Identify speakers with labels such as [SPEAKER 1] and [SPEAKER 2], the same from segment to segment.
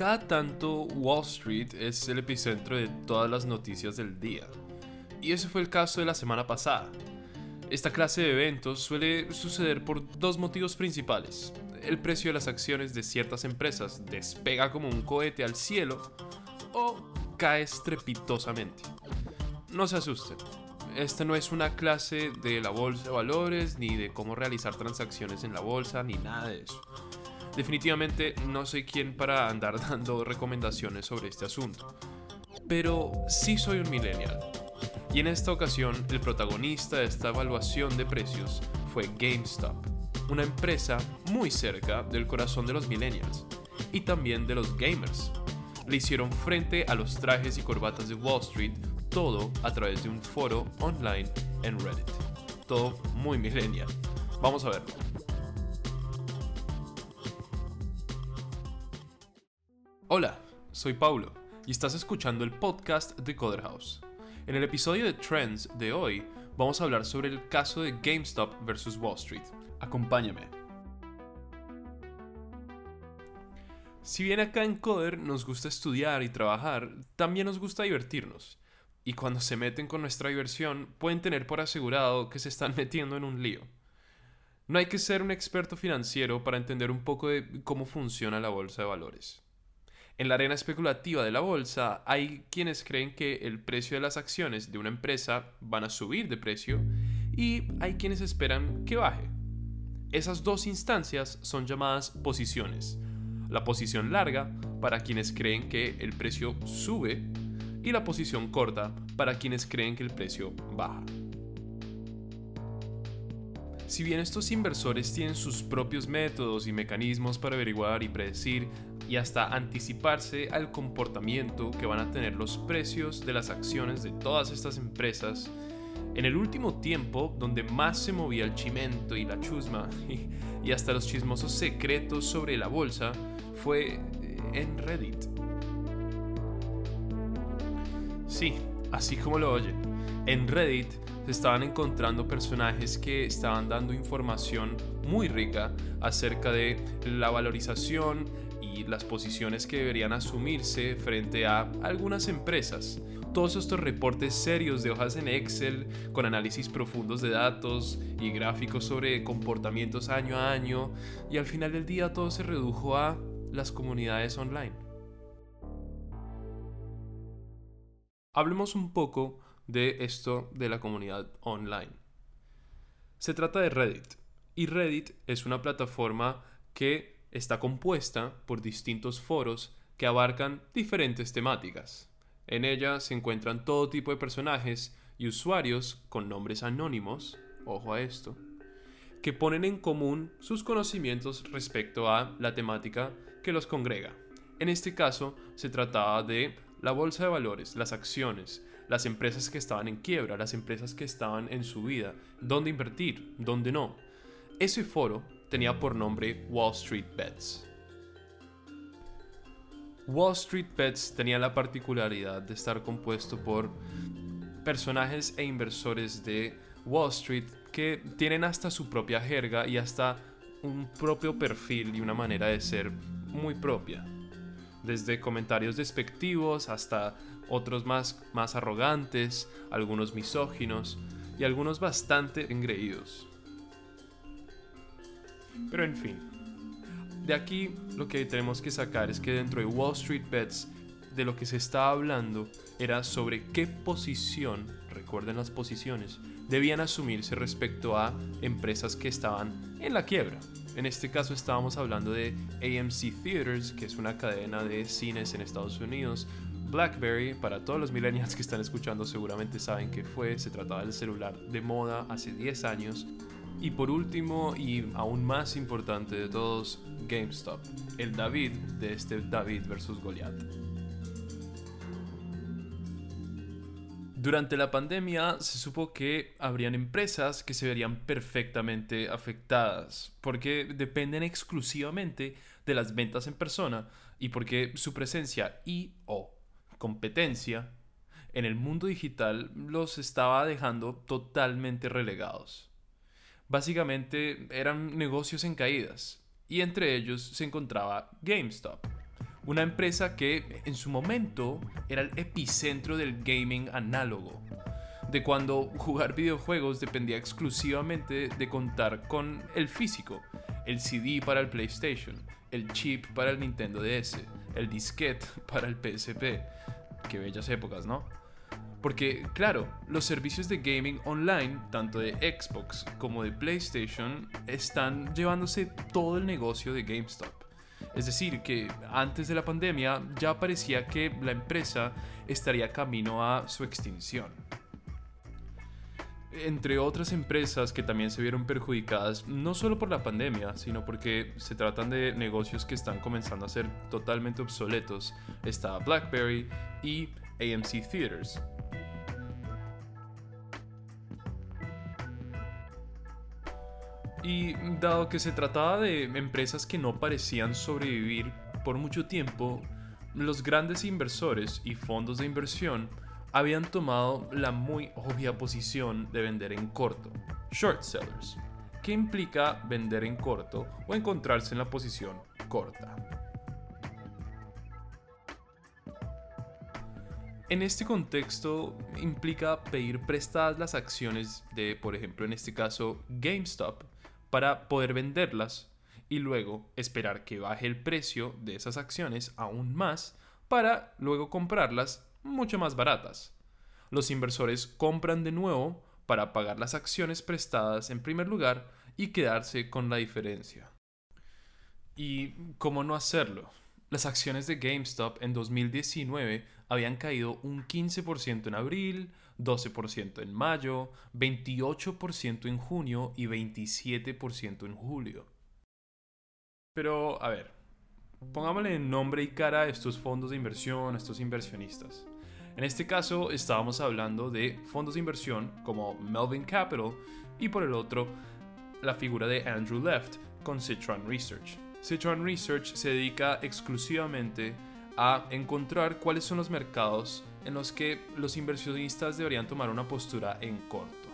[SPEAKER 1] Cada tanto Wall Street es el epicentro de todas las noticias del día. Y ese fue el caso de la semana pasada. Esta clase de eventos suele suceder por dos motivos principales. El precio de las acciones de ciertas empresas despega como un cohete al cielo o cae estrepitosamente. No se asusten, esta no es una clase de la bolsa de valores, ni de cómo realizar transacciones en la bolsa, ni nada de eso. Definitivamente no soy quien para andar dando recomendaciones sobre este asunto. Pero sí soy un millennial. Y en esta ocasión el protagonista de esta evaluación de precios fue GameStop, una empresa muy cerca del corazón de los millennials y también de los gamers. Le hicieron frente a los trajes y corbatas de Wall Street todo a través de un foro online en Reddit. Todo muy millennial. Vamos a verlo. Hola, soy Paulo y estás escuchando el podcast de Coder House. En el episodio de Trends de hoy vamos a hablar sobre el caso de GameStop versus Wall Street. Acompáñame. Si bien acá en Coder nos gusta estudiar y trabajar, también nos gusta divertirnos y cuando se meten con nuestra diversión pueden tener por asegurado que se están metiendo en un lío. No hay que ser un experto financiero para entender un poco de cómo funciona la bolsa de valores. En la arena especulativa de la bolsa hay quienes creen que el precio de las acciones de una empresa van a subir de precio y hay quienes esperan que baje. Esas dos instancias son llamadas posiciones. La posición larga para quienes creen que el precio sube y la posición corta para quienes creen que el precio baja. Si bien estos inversores tienen sus propios métodos y mecanismos para averiguar y predecir y hasta anticiparse al comportamiento que van a tener los precios de las acciones de todas estas empresas, en el último tiempo donde más se movía el chimento y la chusma y, hasta los chismosos secretos sobre la bolsa fue eh, en Reddit. Sí, así como lo oyen. En Reddit se estaban encontrando personajes que estaban dando información muy rica acerca de la valorización las posiciones que deberían asumirse frente a algunas empresas. Todos estos reportes serios de hojas en Excel con análisis profundos de datos y gráficos sobre comportamientos año a año y al final del día todo se redujo a las comunidades online. Hablemos un poco de esto de la comunidad online. Se trata de Reddit y Reddit es una plataforma que está compuesta por distintos foros que abarcan diferentes temáticas. En ella se encuentran todo tipo de personajes y usuarios con nombres anónimos, ojo a esto, que ponen en común sus conocimientos respecto a la temática que los congrega. En este caso se trataba de la bolsa de valores, las acciones, las empresas que estaban en quiebra, las empresas que estaban en su vida, dónde invertir, dónde no. Ese foro tenía por nombre Wall Street Bets. Wall Street Bets tenía la particularidad de estar compuesto por personajes e inversores de Wall Street que tienen hasta su propia jerga y hasta un propio perfil y una manera de ser muy propia desde comentarios despectivos hasta otros más, más arrogantes, algunos misóginos y algunos bastante engreídos. Pero en fin, de aquí lo que tenemos que sacar es que dentro de Wall Street Bets de lo que se estaba hablando era sobre qué posición, recuerden las posiciones, debían asumirse respecto a empresas que estaban en la quiebra. En este caso estábamos hablando de AMC Theaters, que es una cadena de cines en Estados Unidos. BlackBerry, para todos los millennials que están escuchando seguramente saben que fue, se trataba del celular de moda hace 10 años. Y por último, y aún más importante de todos, GameStop, el David de este David versus Goliath. Durante la pandemia se supo que habrían empresas que se verían perfectamente afectadas porque dependen exclusivamente de las ventas en persona y porque su presencia y o competencia en el mundo digital los estaba dejando totalmente relegados. Básicamente eran negocios en caídas y entre ellos se encontraba GameStop una empresa que en su momento era el epicentro del gaming análogo, de cuando jugar videojuegos dependía exclusivamente de contar con el físico, el CD para el PlayStation, el chip para el Nintendo DS, el disquete para el PSP. Qué bellas épocas, ¿no? Porque, claro, los servicios de gaming online, tanto de Xbox como de PlayStation, están llevándose todo el negocio de GameStop. Es decir, que antes de la pandemia ya parecía que la empresa estaría camino a su extinción. Entre otras empresas que también se vieron perjudicadas, no solo por la pandemia, sino porque se tratan de negocios que están comenzando a ser totalmente obsoletos, está BlackBerry y AMC Theaters, Y dado que se trataba de empresas que no parecían sobrevivir por mucho tiempo, los grandes inversores y fondos de inversión habían tomado la muy obvia posición de vender en corto, short sellers, que implica vender en corto o encontrarse en la posición corta. En este contexto implica pedir prestadas las acciones de, por ejemplo, en este caso, GameStop, para poder venderlas y luego esperar que baje el precio de esas acciones aún más para luego comprarlas mucho más baratas. Los inversores compran de nuevo para pagar las acciones prestadas en primer lugar y quedarse con la diferencia. ¿Y cómo no hacerlo? Las acciones de GameStop en 2019 habían caído un 15% en abril, 12% en mayo, 28% en junio y 27% en julio. Pero, a ver, pongámosle nombre y cara a estos fondos de inversión, a estos inversionistas. En este caso estábamos hablando de fondos de inversión como Melvin Capital y por el otro la figura de Andrew Left con Citron Research. Citron Research se dedica exclusivamente encontrar cuáles son los mercados en los que los inversionistas deberían tomar una postura en corto.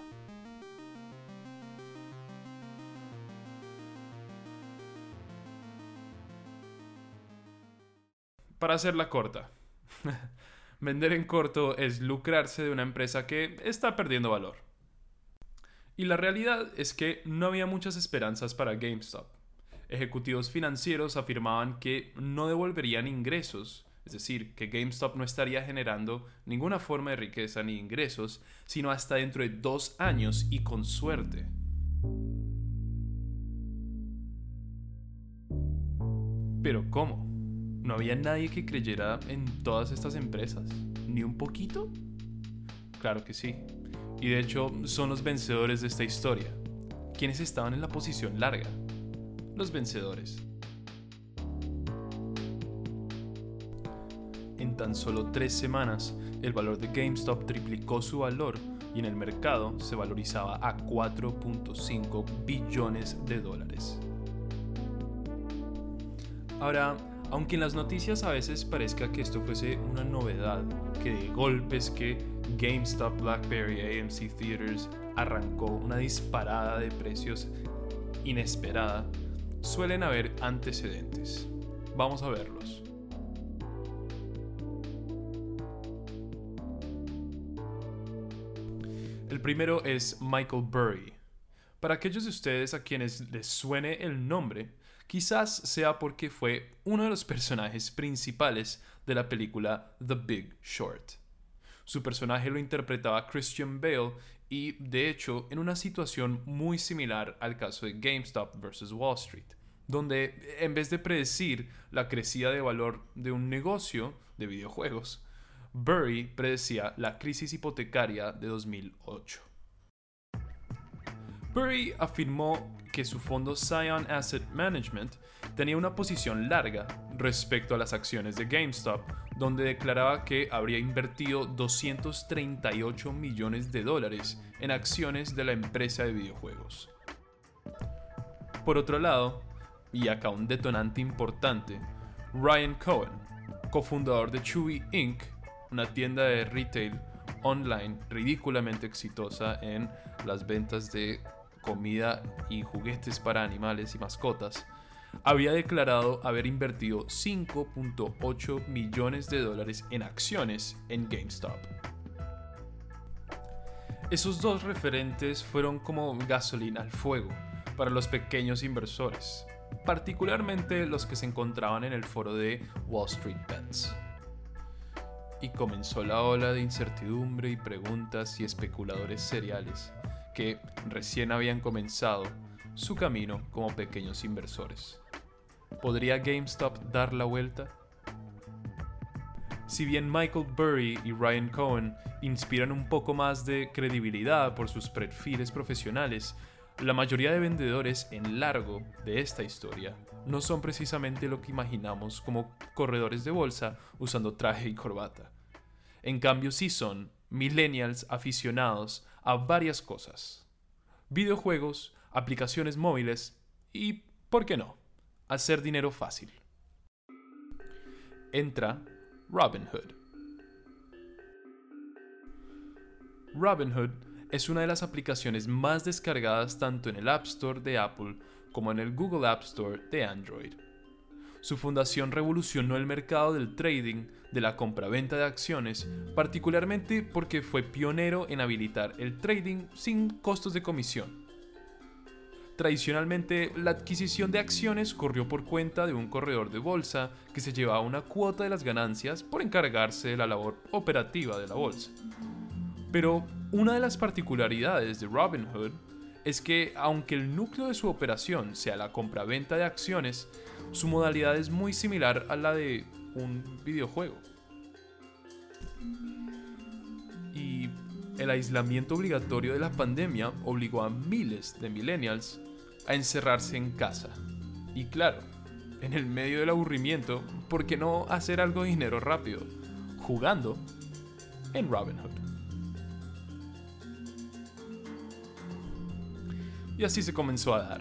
[SPEAKER 1] Para hacerla corta, vender en corto es lucrarse de una empresa que está perdiendo valor. Y la realidad es que no había muchas esperanzas para GameStop ejecutivos financieros afirmaban que no devolverían ingresos, es decir, que GameStop no estaría generando ninguna forma de riqueza ni ingresos, sino hasta dentro de dos años y con suerte. Pero ¿cómo? ¿No había nadie que creyera en todas estas empresas? ¿Ni un poquito? Claro que sí. Y de hecho son los vencedores de esta historia, quienes estaban en la posición larga los vencedores. En tan solo tres semanas, el valor de GameStop triplicó su valor y en el mercado se valorizaba a 4.5 billones de dólares. Ahora, aunque en las noticias a veces parezca que esto fuese una novedad, que de golpes que GameStop, BlackBerry, AMC Theaters arrancó una disparada de precios inesperada, suelen haber antecedentes. Vamos a verlos. El primero es Michael Burry. Para aquellos de ustedes a quienes les suene el nombre, quizás sea porque fue uno de los personajes principales de la película The Big Short. Su personaje lo interpretaba Christian Bale y, de hecho, en una situación muy similar al caso de GameStop vs. Wall Street donde en vez de predecir la crecida de valor de un negocio de videojuegos, Burry predecía la crisis hipotecaria de 2008. Burry afirmó que su fondo Scion Asset Management tenía una posición larga respecto a las acciones de GameStop, donde declaraba que habría invertido 238 millones de dólares en acciones de la empresa de videojuegos. Por otro lado, y acá un detonante importante, Ryan Cohen, cofundador de Chewy Inc., una tienda de retail online ridículamente exitosa en las ventas de comida y juguetes para animales y mascotas, había declarado haber invertido 5.8 millones de dólares en acciones en GameStop. Esos dos referentes fueron como gasolina al fuego para los pequeños inversores, particularmente los que se encontraban en el foro de Wall Street Bets. Y comenzó la ola de incertidumbre y preguntas y especuladores seriales que recién habían comenzado su camino como pequeños inversores. ¿Podría GameStop dar la vuelta? Si bien Michael Burry y Ryan Cohen inspiran un poco más de credibilidad por sus perfiles profesionales, la mayoría de vendedores en largo de esta historia no son precisamente lo que imaginamos como corredores de bolsa usando traje y corbata. En cambio sí son millennials aficionados a varias cosas. Videojuegos, aplicaciones móviles y, ¿por qué no?, hacer dinero fácil. Entra Robinhood. Robinhood es una de las aplicaciones más descargadas tanto en el App Store de Apple como en el Google App Store de Android. Su fundación revolucionó el mercado del trading, de la compra-venta de acciones, particularmente porque fue pionero en habilitar el trading sin costos de comisión. Tradicionalmente, la adquisición de acciones corrió por cuenta de un corredor de bolsa que se llevaba una cuota de las ganancias por encargarse de la labor operativa de la bolsa. Pero una de las particularidades de Robinhood es que aunque el núcleo de su operación sea la compra-venta de acciones, su modalidad es muy similar a la de un videojuego. Y el aislamiento obligatorio de la pandemia obligó a miles de millennials a encerrarse en casa. Y claro, en el medio del aburrimiento, ¿por qué no hacer algo de dinero rápido? Jugando en Robinhood. Y así se comenzó a dar.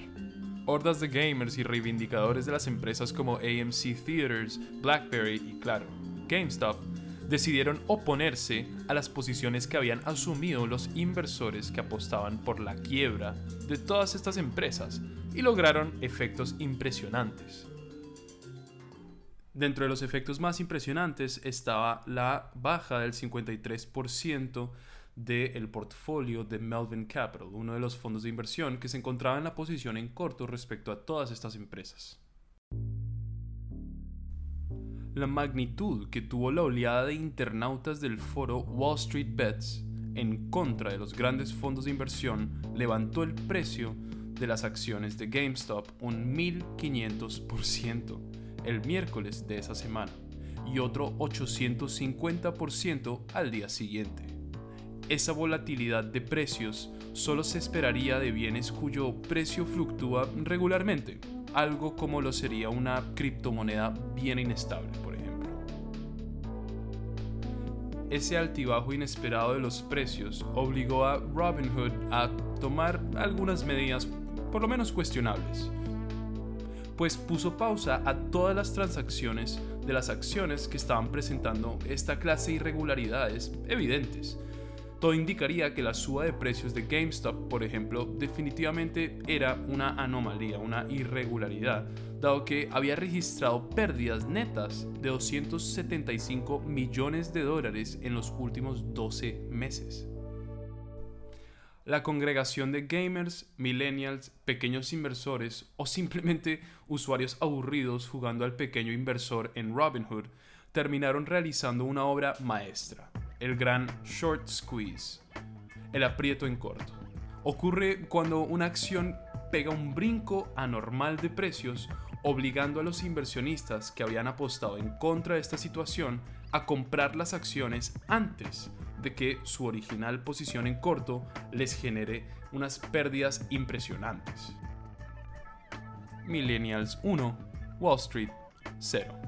[SPEAKER 1] Hordas de gamers y reivindicadores de las empresas como AMC Theaters, BlackBerry y claro, GameStop decidieron oponerse a las posiciones que habían asumido los inversores que apostaban por la quiebra de todas estas empresas y lograron efectos impresionantes. Dentro de los efectos más impresionantes estaba la baja del 53% del portafolio de Melvin Capital, uno de los fondos de inversión que se encontraba en la posición en corto respecto a todas estas empresas la magnitud que tuvo la oleada de internautas del foro Wall Street Bets en contra de los grandes fondos de inversión levantó el precio de las acciones de GameStop un 1500% el miércoles de esa semana y otro 850% al día siguiente. Esa volatilidad de precios solo se esperaría de bienes cuyo precio fluctúa regularmente, algo como lo sería una criptomoneda bien inestable, por ejemplo. Ese altibajo inesperado de los precios obligó a Robinhood a tomar algunas medidas por lo menos cuestionables, pues puso pausa a todas las transacciones de las acciones que estaban presentando esta clase de irregularidades evidentes, todo indicaría que la suba de precios de GameStop, por ejemplo, definitivamente era una anomalía, una irregularidad, dado que había registrado pérdidas netas de 275 millones de dólares en los últimos 12 meses. La congregación de gamers, millennials, pequeños inversores o simplemente usuarios aburridos jugando al pequeño inversor en Robinhood terminaron realizando una obra maestra el gran short squeeze, el aprieto en corto. Ocurre cuando una acción pega un brinco anormal de precios, obligando a los inversionistas que habían apostado en contra de esta situación a comprar las acciones antes de que su original posición en corto les genere unas pérdidas impresionantes. Millennials 1, Wall Street 0.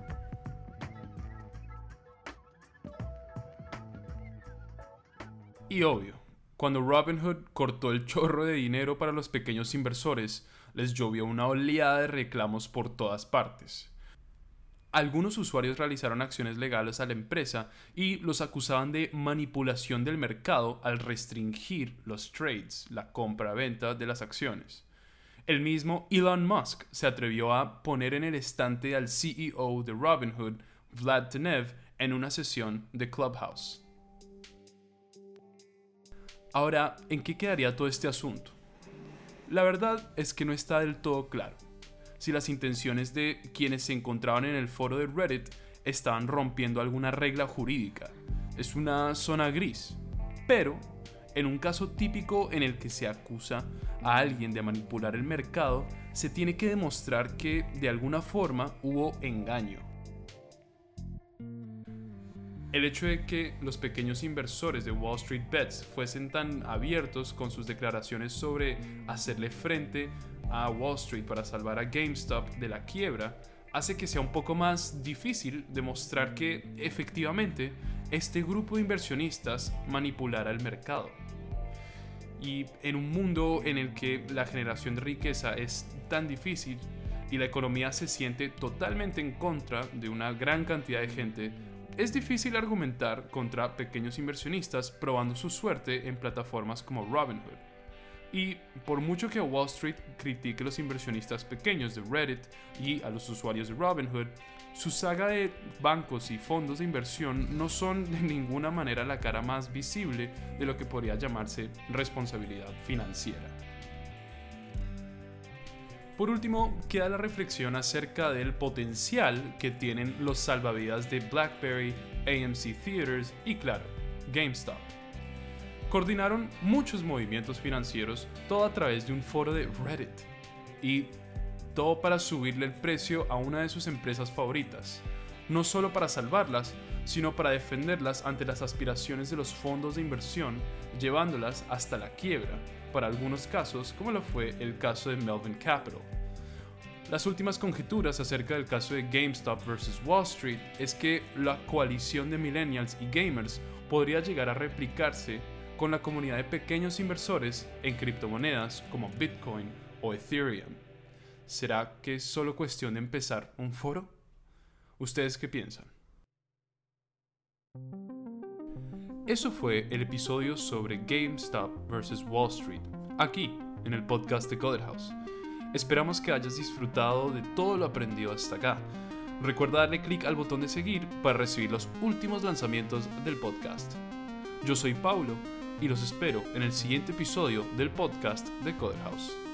[SPEAKER 1] Y obvio, cuando Robinhood cortó el chorro de dinero para los pequeños inversores, les llovió una oleada de reclamos por todas partes. Algunos usuarios realizaron acciones legales a la empresa y los acusaban de manipulación del mercado al restringir los trades, la compra-venta de las acciones. el mismo Elon Musk se atrevió a poner en el estante al CEO de Robinhood, Vlad Tenev, en una sesión de Clubhouse. Ahora, ¿en qué quedaría todo este asunto? La verdad es que no está del todo claro si las intenciones de quienes se encontraban en el foro de Reddit estaban rompiendo alguna regla jurídica. Es una zona gris. Pero, en un caso típico en el que se acusa a alguien de manipular el mercado, se tiene que demostrar que de alguna forma hubo engaño. El hecho de que los pequeños inversores de Wall Street Bets fuesen tan abiertos con sus declaraciones sobre hacerle frente a Wall Street para salvar a GameStop de la quiebra hace que sea un poco más difícil demostrar que efectivamente este grupo de inversionistas manipulara el mercado. Y en un mundo en el que la generación de riqueza es tan difícil y la economía se siente totalmente en contra de una gran cantidad de gente, es difícil argumentar contra pequeños inversionistas probando su suerte en plataformas como Robinhood. Y por mucho que Wall Street critique a los inversionistas pequeños de Reddit y a los usuarios de Robinhood, su saga de bancos y fondos de inversión no son de ninguna manera la cara más visible de lo que podría llamarse responsabilidad financiera. Por último, queda la reflexión acerca del potencial que tienen los salvavidas de BlackBerry, AMC Theaters y claro, GameStop coordinaron muchos movimientos financieros, todo a través de un foro de Reddit. Y todo para subirle el precio a una de sus empresas favoritas. No solo para salvarlas, sino para defenderlas ante las aspiraciones de los fondos de inversión, llevándolas hasta la quiebra, para algunos casos, como lo fue el caso de Melvin Capital. Las últimas conjeturas acerca del caso de GameStop vs. Wall Street es que la coalición de millennials y gamers podría llegar a replicarse con la comunidad de pequeños inversores en criptomonedas como Bitcoin o Ethereum. ¿Será que es solo cuestión de empezar un foro? ¿Ustedes qué piensan? Eso fue el episodio sobre GameStop vs. Wall Street, aquí en el podcast de Coder House. Esperamos que hayas disfrutado de todo lo aprendido hasta acá. Recuerda darle clic al botón de seguir para recibir los últimos lanzamientos del podcast. Yo soy Paulo y los espero en el siguiente episodio del podcast de Coder House.